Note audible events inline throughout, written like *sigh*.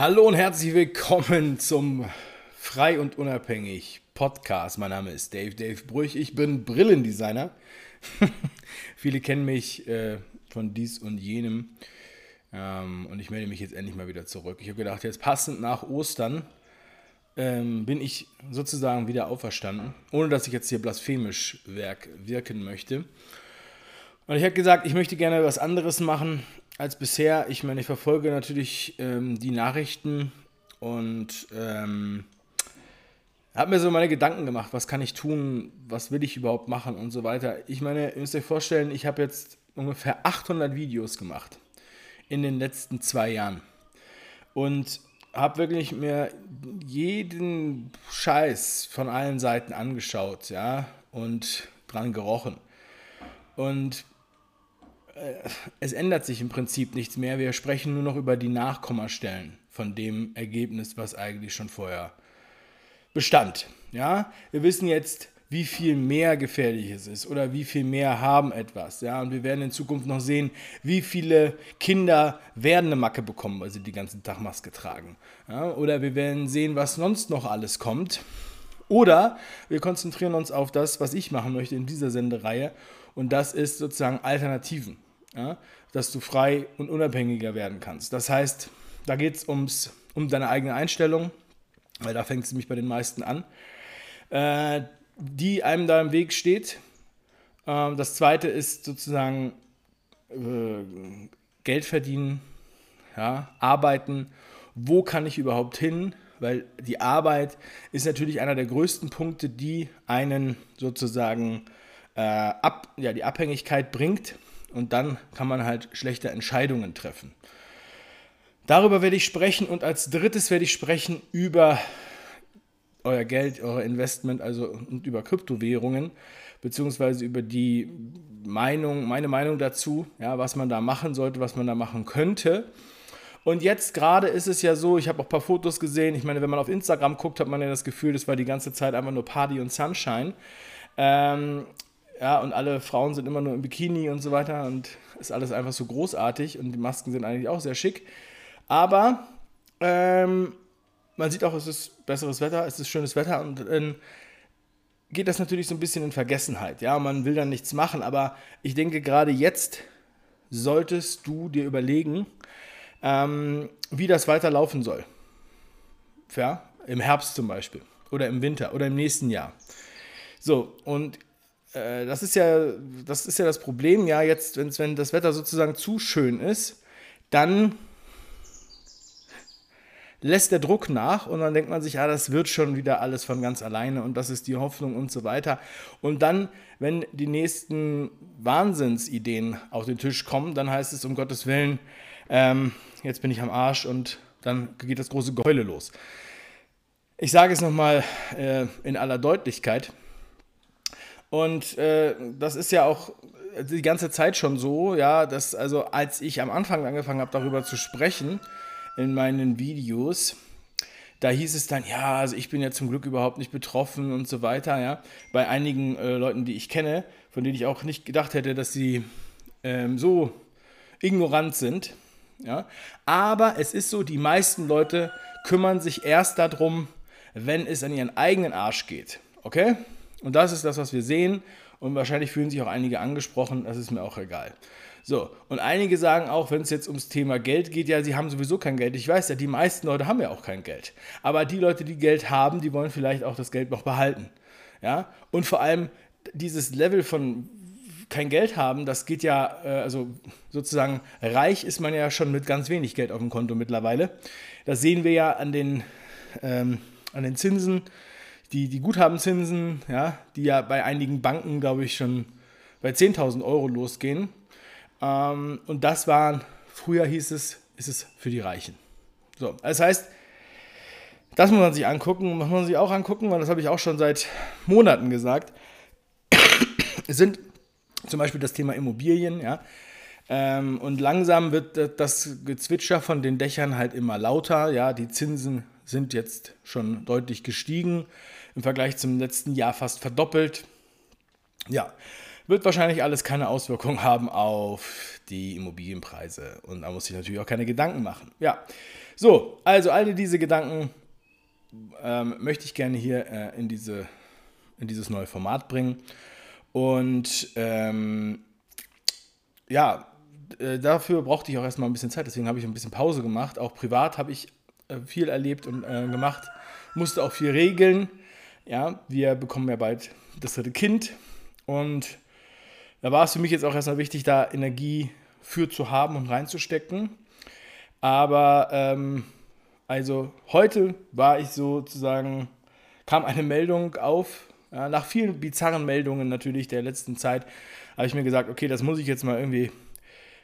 Hallo und herzlich willkommen zum Frei und Unabhängig Podcast. Mein Name ist Dave, Dave Brüch. Ich bin Brillendesigner. *laughs* Viele kennen mich äh, von dies und jenem. Ähm, und ich melde mich jetzt endlich mal wieder zurück. Ich habe gedacht, jetzt passend nach Ostern ähm, bin ich sozusagen wieder auferstanden, ohne dass ich jetzt hier blasphemisch wirken möchte. Und ich habe gesagt, ich möchte gerne was anderes machen als bisher. Ich meine, ich verfolge natürlich ähm, die Nachrichten und ähm, habe mir so meine Gedanken gemacht, was kann ich tun, was will ich überhaupt machen und so weiter. Ich meine, ihr müsst euch vorstellen, ich habe jetzt ungefähr 800 Videos gemacht in den letzten zwei Jahren und habe wirklich mir jeden Scheiß von allen Seiten angeschaut, ja, und dran gerochen. Und es ändert sich im Prinzip nichts mehr. Wir sprechen nur noch über die Nachkommastellen von dem Ergebnis, was eigentlich schon vorher bestand. Ja, wir wissen jetzt, wie viel mehr gefährlich es ist oder wie viel mehr haben etwas. Ja, und wir werden in Zukunft noch sehen, wie viele Kinder werden eine Macke bekommen, weil sie die ganzen Tag Maske tragen. Ja, oder wir werden sehen, was sonst noch alles kommt. Oder wir konzentrieren uns auf das, was ich machen möchte in dieser Sendereihe. Und das ist sozusagen Alternativen ja, dass du frei und unabhängiger werden kannst. Das heißt, da geht es um deine eigene Einstellung, weil da fängt es nämlich bei den meisten an, äh, die einem da im Weg steht. Äh, das zweite ist sozusagen äh, Geld verdienen, ja, arbeiten. Wo kann ich überhaupt hin? Weil die Arbeit ist natürlich einer der größten Punkte, die einen sozusagen äh, ab, ja, die Abhängigkeit bringt und dann kann man halt schlechte Entscheidungen treffen. Darüber werde ich sprechen und als drittes werde ich sprechen über euer Geld, euer Investment, also und über Kryptowährungen, beziehungsweise über die Meinung, meine Meinung dazu, ja, was man da machen sollte, was man da machen könnte. Und jetzt gerade ist es ja so, ich habe auch ein paar Fotos gesehen. Ich meine, wenn man auf Instagram guckt, hat man ja das Gefühl, das war die ganze Zeit einfach nur Party und Sunshine. Ähm, ja, und alle Frauen sind immer nur im Bikini und so weiter und ist alles einfach so großartig und die Masken sind eigentlich auch sehr schick. Aber ähm, man sieht auch, es ist besseres Wetter, es ist schönes Wetter und dann geht das natürlich so ein bisschen in Vergessenheit. Ja, man will dann nichts machen, aber ich denke, gerade jetzt solltest du dir überlegen, ähm, wie das weiterlaufen soll. Ja, im Herbst zum Beispiel oder im Winter oder im nächsten Jahr. So, und äh, das ist ja, das ist ja das Problem, ja, jetzt, wenn das Wetter sozusagen zu schön ist, dann lässt der Druck nach und dann denkt man sich, ja, das wird schon wieder alles von ganz alleine und das ist die Hoffnung und so weiter. Und dann, wenn die nächsten Wahnsinnsideen auf den Tisch kommen, dann heißt es um Gottes Willen, ähm, jetzt bin ich am Arsch und dann geht das große Geheule los. Ich sage es nochmal äh, in aller Deutlichkeit. Und äh, das ist ja auch die ganze Zeit schon so, ja, dass also als ich am Anfang angefangen habe, darüber zu sprechen in meinen Videos, da hieß es dann, ja, also ich bin ja zum Glück überhaupt nicht betroffen und so weiter, ja. Bei einigen äh, Leuten, die ich kenne, von denen ich auch nicht gedacht hätte, dass sie ähm, so ignorant sind, ja. Aber es ist so, die meisten Leute kümmern sich erst darum, wenn es an ihren eigenen Arsch geht, okay? Und das ist das, was wir sehen. Und wahrscheinlich fühlen sich auch einige angesprochen, das ist mir auch egal. So, und einige sagen auch, wenn es jetzt ums Thema Geld geht, ja, sie haben sowieso kein Geld. Ich weiß ja, die meisten Leute haben ja auch kein Geld. Aber die Leute, die Geld haben, die wollen vielleicht auch das Geld noch behalten. Ja, und vor allem dieses Level von kein Geld haben, das geht ja, äh, also sozusagen reich ist man ja schon mit ganz wenig Geld auf dem Konto mittlerweile. Das sehen wir ja an den, ähm, an den Zinsen die, die Guthabenzinsen, ja, die ja bei einigen Banken, glaube ich, schon bei 10.000 Euro losgehen. Ähm, und das waren, früher hieß es, ist es für die Reichen. So, das heißt, das muss man sich angucken, muss man sich auch angucken, weil das habe ich auch schon seit Monaten gesagt. *coughs* Es sind zum Beispiel das Thema Immobilien, ja. Ähm, und langsam wird das Gezwitscher von den Dächern halt immer lauter, ja. Die Zinsen sind jetzt schon deutlich gestiegen im Vergleich zum letzten Jahr fast verdoppelt. Ja, wird wahrscheinlich alles keine Auswirkung *laughs* haben auf die Immobilienpreise. Und da muss ich natürlich auch keine Gedanken machen. Ja, so, also alle diese Gedanken ähm, möchte ich gerne hier äh, in, diese, in dieses neue Format bringen. Und ähm, ja, äh, dafür brauchte ich auch erstmal ein bisschen Zeit, deswegen habe ich ein bisschen Pause gemacht. Auch privat habe ich äh, viel erlebt und äh, gemacht, musste auch viel regeln. Ja, wir bekommen ja bald das dritte Kind und da war es für mich jetzt auch erstmal wichtig, da Energie für zu haben und reinzustecken. Aber ähm, also heute war ich sozusagen, kam eine Meldung auf, ja, nach vielen bizarren Meldungen natürlich der letzten Zeit, habe ich mir gesagt, okay, das muss ich jetzt mal irgendwie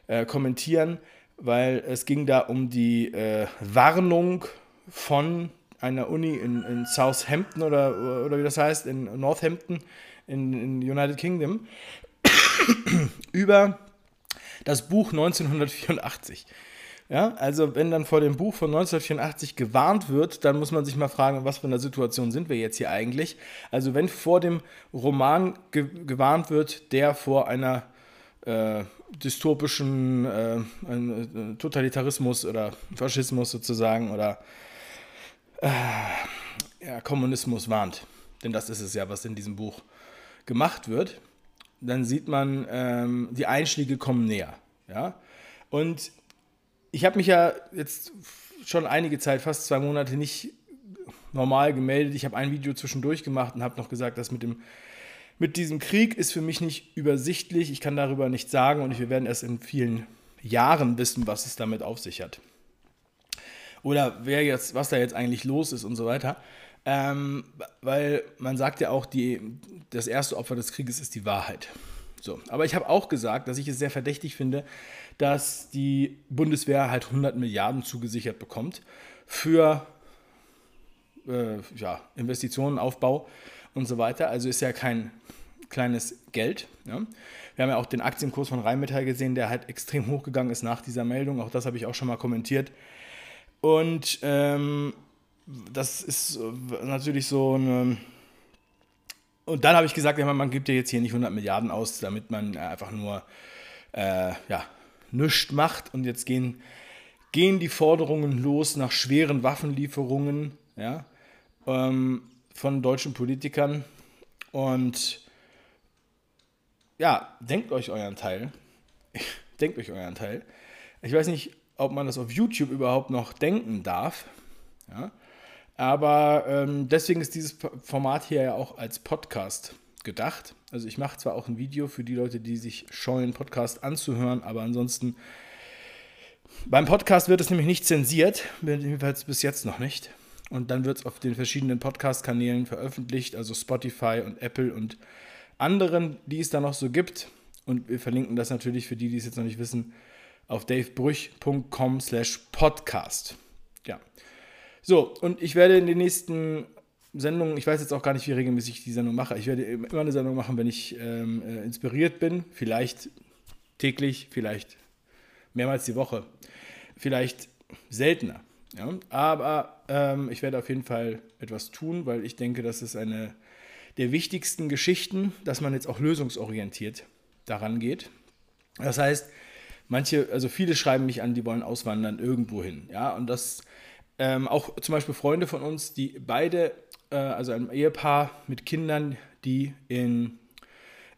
äh, kommentieren, weil es ging da um die äh, Warnung von einer Uni in, in, Southampton oder, oder wie das heißt, in Northampton in, in United Kingdom *coughs* über das Buch 1984. Ja, also wenn dann vor dem Buch von 1984 gewarnt wird, dann muss man sich mal fragen, was für eine Situation sind wir jetzt hier eigentlich? Also wenn vor dem Roman ge gewarnt wird, der vor einer äh, dystopischen äh, äh, Totalitarismus oder Faschismus sozusagen oder äh, ja, Kommunismus warnt, denn das ist es ja, was in diesem Buch gemacht wird, dann sieht man, ähm, die Einschläge kommen näher. Ja? Und ich habe mich ja jetzt schon einige Zeit, fast zwei Monate, nicht normal gemeldet. Ich habe ein Video zwischendurch gemacht und habe noch gesagt, dass mit, dem, mit diesem Krieg ist für mich nicht übersichtlich. Ich kann darüber nichts sagen und wir werden erst in vielen Jahren wissen, was es damit auf sich hat. Oder wer jetzt, was da jetzt eigentlich los ist und so weiter. Ähm, weil man sagt ja auch, die, das erste Opfer des Krieges ist die Wahrheit. So. Aber ich habe auch gesagt, dass ich es sehr verdächtig finde, dass die Bundeswehr halt 100 Milliarden zugesichert bekommt für äh, ja, Investitionen, Aufbau und so weiter. Also ist ja kein kleines Geld. Ja. Wir haben ja auch den Aktienkurs von Rheinmetall gesehen, der halt extrem hochgegangen ist nach dieser Meldung. Auch das habe ich auch schon mal kommentiert. Und ähm, das ist natürlich so eine. Und dann habe ich gesagt, man gibt ja jetzt hier nicht 100 Milliarden aus, damit man einfach nur äh, ja, nichts macht. Und jetzt gehen, gehen die Forderungen los nach schweren Waffenlieferungen ja, ähm, von deutschen Politikern. Und ja, denkt euch euren Teil. *laughs* denkt euch euren Teil. Ich weiß nicht, ob man das auf YouTube überhaupt noch denken darf. Ja? Aber ähm, deswegen ist dieses Format hier ja auch als Podcast gedacht. Also ich mache zwar auch ein Video für die Leute, die sich scheuen, Podcast anzuhören, aber ansonsten beim Podcast wird es nämlich nicht zensiert, jedenfalls bis jetzt noch nicht. Und dann wird es auf den verschiedenen Podcast-Kanälen veröffentlicht, also Spotify und Apple und anderen, die es da noch so gibt. Und wir verlinken das natürlich für die, die es jetzt noch nicht wissen, auf davebrüch.com slash podcast. Ja. So, und ich werde in den nächsten Sendungen, ich weiß jetzt auch gar nicht, wie regelmäßig ich die Sendung mache. Ich werde immer eine Sendung machen, wenn ich ähm, äh, inspiriert bin. Vielleicht täglich, vielleicht mehrmals die Woche, vielleicht seltener. Ja? Aber ähm, ich werde auf jeden Fall etwas tun, weil ich denke, das ist eine der wichtigsten Geschichten, dass man jetzt auch lösungsorientiert daran geht. Das heißt, manche, also viele schreiben mich an, die wollen auswandern irgendwo hin. Ja, und das ähm, auch zum Beispiel Freunde von uns, die beide, äh, also ein Ehepaar mit Kindern, die in,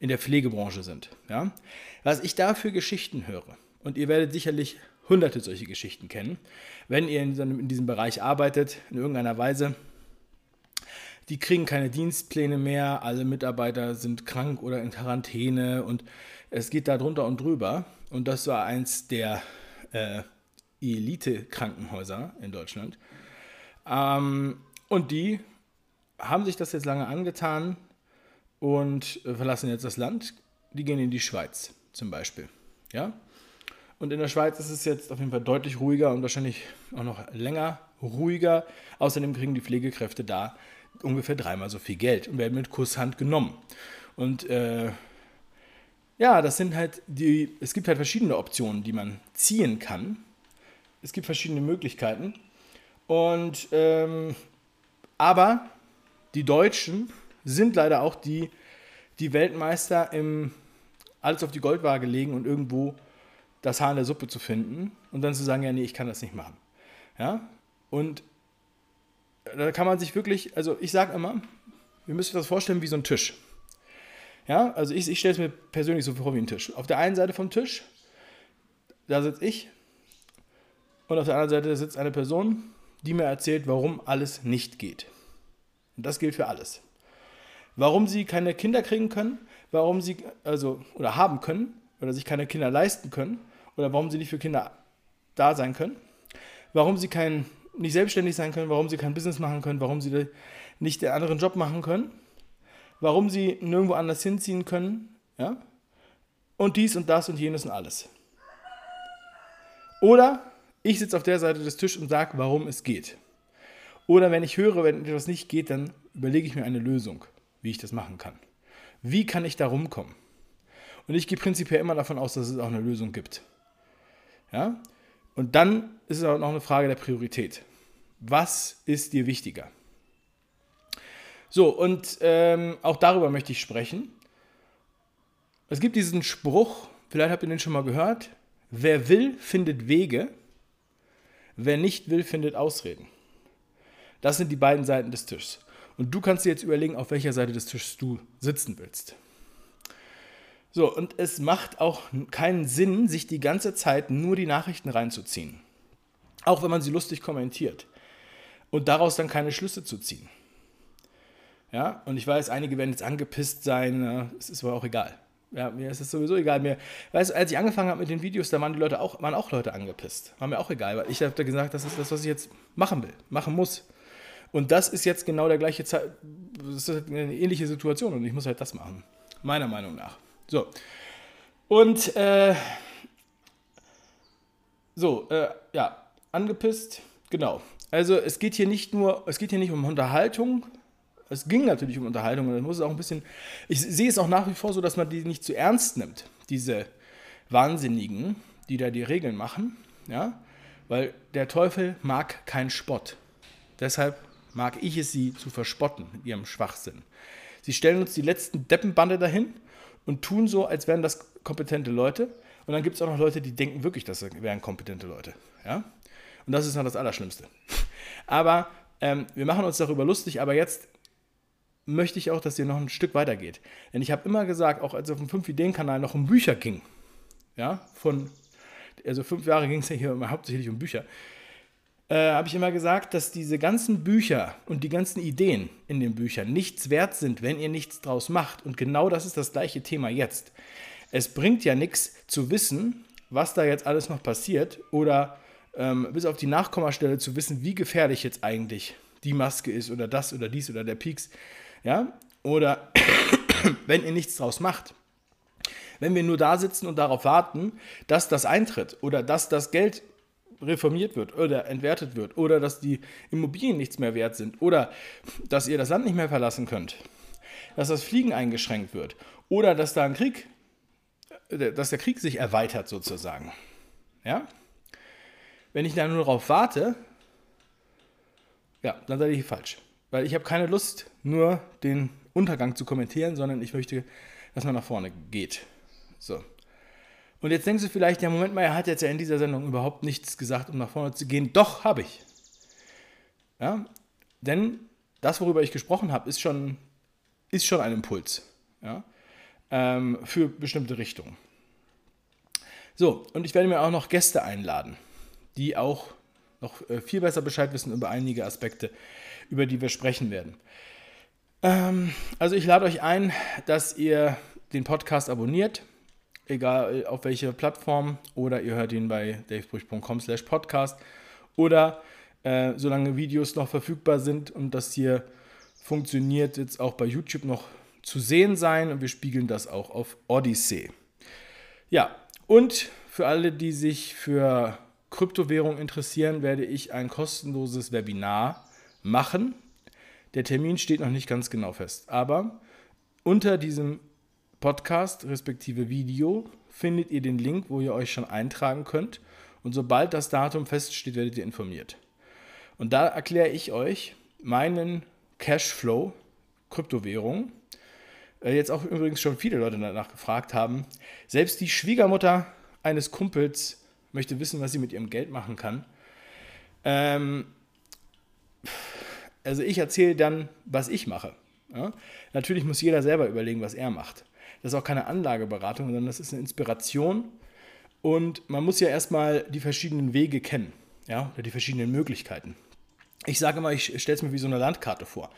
in der Pflegebranche sind. Ja? Was ich da für Geschichten höre, und ihr werdet sicherlich hunderte solche Geschichten kennen, wenn ihr in, in diesem Bereich arbeitet, in irgendeiner Weise, die kriegen keine Dienstpläne mehr, alle Mitarbeiter sind krank oder in Quarantäne und es geht da drunter und drüber. Und das war eins der äh, Elite-Krankenhäuser in Deutschland. Ähm, und die haben sich das jetzt lange angetan und verlassen jetzt das Land. Die gehen in die Schweiz zum Beispiel. Ja? Und in der Schweiz ist es jetzt auf jeden Fall deutlich ruhiger und wahrscheinlich auch noch länger ruhiger. Außerdem kriegen die Pflegekräfte da ungefähr dreimal so viel Geld und werden mit Kusshand genommen. Und äh, ja, das sind halt die, es gibt halt verschiedene Optionen, die man ziehen kann es gibt verschiedene Möglichkeiten. Und ähm, aber die Deutschen sind leider auch die, die Weltmeister im alles auf die Goldwaage legen und irgendwo das Haar in der Suppe zu finden und dann zu sagen, ja, nee, ich kann das nicht machen. Ja? Und da kann man sich wirklich, also ich sage immer, wir müssen das vorstellen wie so ein Tisch. Ja, also ich, ich stelle es mir persönlich so vor wie ein Tisch. Auf der einen Seite vom Tisch, da sitze ich und auf der anderen Seite sitzt eine Person, die mir erzählt, warum alles nicht geht. Und das gilt für alles. Warum sie keine Kinder kriegen können, warum sie, also, oder haben können, oder sich keine Kinder leisten können, oder warum sie nicht für Kinder da sein können, warum sie kein, nicht selbstständig sein können, warum sie kein Business machen können, warum sie nicht den anderen Job machen können, warum sie nirgendwo anders hinziehen können, ja, und dies und das und jenes und alles. Oder ich sitze auf der Seite des Tisches und sage, warum es geht. Oder wenn ich höre, wenn etwas nicht geht, dann überlege ich mir eine Lösung, wie ich das machen kann. Wie kann ich da rumkommen? Und ich gehe prinzipiell immer davon aus, dass es auch eine Lösung gibt. Ja? Und dann ist es auch noch eine Frage der Priorität. Was ist dir wichtiger? So, und ähm, auch darüber möchte ich sprechen. Es gibt diesen Spruch, vielleicht habt ihr den schon mal gehört, wer will, findet Wege, wer nicht will, findet Ausreden. Das sind die beiden Seiten des Tisches. Und du kannst dir jetzt überlegen, auf welcher Seite des Tisches du sitzen willst. So, und es macht auch keinen Sinn, sich die ganze Zeit nur die Nachrichten reinzuziehen. Auch wenn man sie lustig kommentiert. Und daraus dann keine Schlüsse zu ziehen. Ja, und ich weiß, einige werden jetzt angepisst sein, es ist aber auch egal. Ja, mir ist es sowieso egal. Mir, weißt du, als ich angefangen habe mit den Videos, da waren die Leute auch, waren auch Leute angepisst. War mir auch egal, weil ich habe da gesagt, das ist das, was ich jetzt machen will, machen muss. Und das ist jetzt genau der gleiche Zeit, das ist eine ähnliche Situation und ich muss halt das machen. Meiner Meinung nach. So. Und äh, so, äh, ja, angepisst, genau. Also es geht hier nicht nur, es geht hier nicht um Unterhaltung, es ging natürlich um Unterhaltung und dann muss es auch ein bisschen. Ich sehe es auch nach wie vor so, dass man die nicht zu ernst nimmt, diese Wahnsinnigen, die da die Regeln machen, ja, weil der Teufel mag keinen Spott. Deshalb mag ich es, sie zu verspotten mit ihrem Schwachsinn. Sie stellen uns die letzten Deppenbande dahin und tun so, als wären das kompetente Leute. Und dann gibt es auch noch Leute, die denken wirklich, das wären kompetente Leute. Ja? Und das ist noch das Allerschlimmste. Aber ähm, wir machen uns darüber lustig, aber jetzt möchte ich auch, dass ihr noch ein Stück weiter geht. Denn ich habe immer gesagt, auch als auf dem 5-Ideen-Kanal noch um Bücher ging, ja, von, also fünf Jahre ging es ja hier immer hauptsächlich um Bücher, äh, habe ich immer gesagt, dass diese ganzen Bücher und die ganzen Ideen in den Büchern nichts wert sind, wenn ihr nichts draus macht. Und genau das ist das gleiche Thema jetzt. Es bringt ja nichts zu wissen, was da jetzt alles noch passiert oder ähm, bis auf die Nachkommastelle zu wissen, wie gefährlich jetzt eigentlich die Maske ist oder das oder dies oder der Pieks. Ja? Oder *coughs* wenn ihr nichts draus macht. Wenn wir nur da sitzen und darauf warten, dass das eintritt oder dass das Geld reformiert wird oder entwertet wird oder dass die Immobilien nichts mehr wert sind oder dass ihr das Land nicht mehr verlassen könnt, dass das Fliegen eingeschränkt wird oder dass da ein Krieg, äh, dass der Krieg sich erweitert sozusagen. Ja? Wenn ich dann nur darauf warte, ja, dann seid ihr falsch. Weil ich habe keine Lust, nur den Untergang zu kommentieren, sondern ich möchte, dass man nach vorne geht. So. Und jetzt denkst du vielleicht, ja, Moment mal, er hat jetzt ja in dieser Sendung überhaupt nichts gesagt, um nach vorne zu gehen. Doch, habe ich. Ja, denn das, worüber ich gesprochen habe, ist schon, ist schon ein Impuls ja, ähm, für bestimmte Richtungen. So, und ich werde mir auch noch Gäste einladen, die auch noch äh, viel besser Bescheid wissen über einige Aspekte über die wir sprechen werden. Ähm, also ich lade euch ein, dass ihr den Podcast abonniert, egal auf welche Plattform, oder ihr hört ihn bei davebrüch.com slash podcast oder äh, solange Videos noch verfügbar sind und das hier funktioniert, jetzt auch bei YouTube noch zu sehen sein und wir spiegeln das auch auf Odyssey. Ja, und für alle, die sich für Kryptowährung interessieren, werde ich ein kostenloses Webinar machen. Der Termin steht noch nicht ganz genau fest, aber unter diesem Podcast respektive Video findet ihr den Link, wo ihr euch schon eintragen könnt. Und sobald das Datum feststeht, werdet ihr informiert. Und da erkläre ich euch meinen Cashflow, Kryptowährung, äh, jetzt auch übrigens schon viele Leute danach gefragt haben. Selbst die Schwiegermutter eines Kumpels möchte wissen, was sie mit ihrem Geld machen kann. Ähm, also ich erzähle dann, was ich mache. Ja? Natürlich muss jeder selber überlegen, was er macht. Das ist auch keine Anlageberatung, sondern das ist eine Inspiration. Und man muss ja erstmal die verschiedenen Wege kennen, ja, oder die verschiedenen Möglichkeiten. Ich sage immer, ich stelle es mir wie so eine Landkarte vor.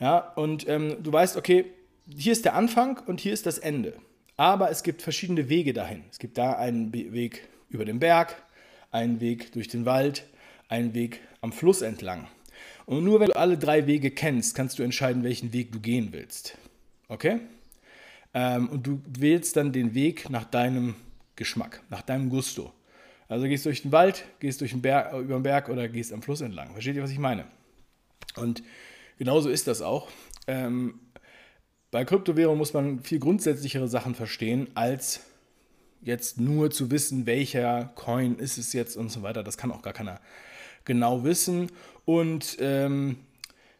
Ja, und ähm, du weißt, okay, hier ist der Anfang und hier ist das Ende. Aber es gibt verschiedene Wege dahin. Es gibt da einen Weg über den Berg, einen Weg durch den Wald, einen Weg am Fluss entlang. Und nur wenn du alle drei Wege kennst, kannst du entscheiden, welchen Weg du gehen willst. Okay? Ähm, und du wählst dann den Weg nach deinem Geschmack, nach deinem Gusto. Also gehst du durch den Wald, gehst Berg, äh, über den Berg oder gehst am Fluss entlang. Versteht ihr, was ich meine? Und genauso ist das auch. Ähm, bei Kryptowährung muss man viel grundsätzlichere Sachen verstehen, als jetzt nur zu wissen, welcher Coin ist es jetzt und so weiter. Das kann auch gar keiner genau wissen. Und ähm,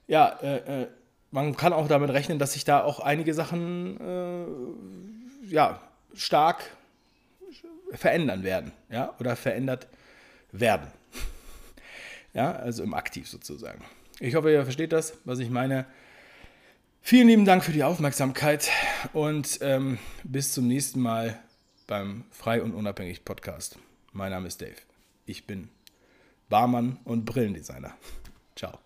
ja, äh, äh, man kann auch damit rechnen, dass sich da auch einige Sachen äh, ja, stark verändern werden, ja, oder verändert werden. *laughs* Ja, also im Aktiv sozusagen. Ich hoffe, ihr versteht das, was ich meine. Vielen lieben Dank für die Aufmerksamkeit und ähm, bis zum nächsten Mal beim Frei und Unabhängig Podcast. Mein Name ist Dave. Ich bin Barmann und Brillendesigner. Ciao.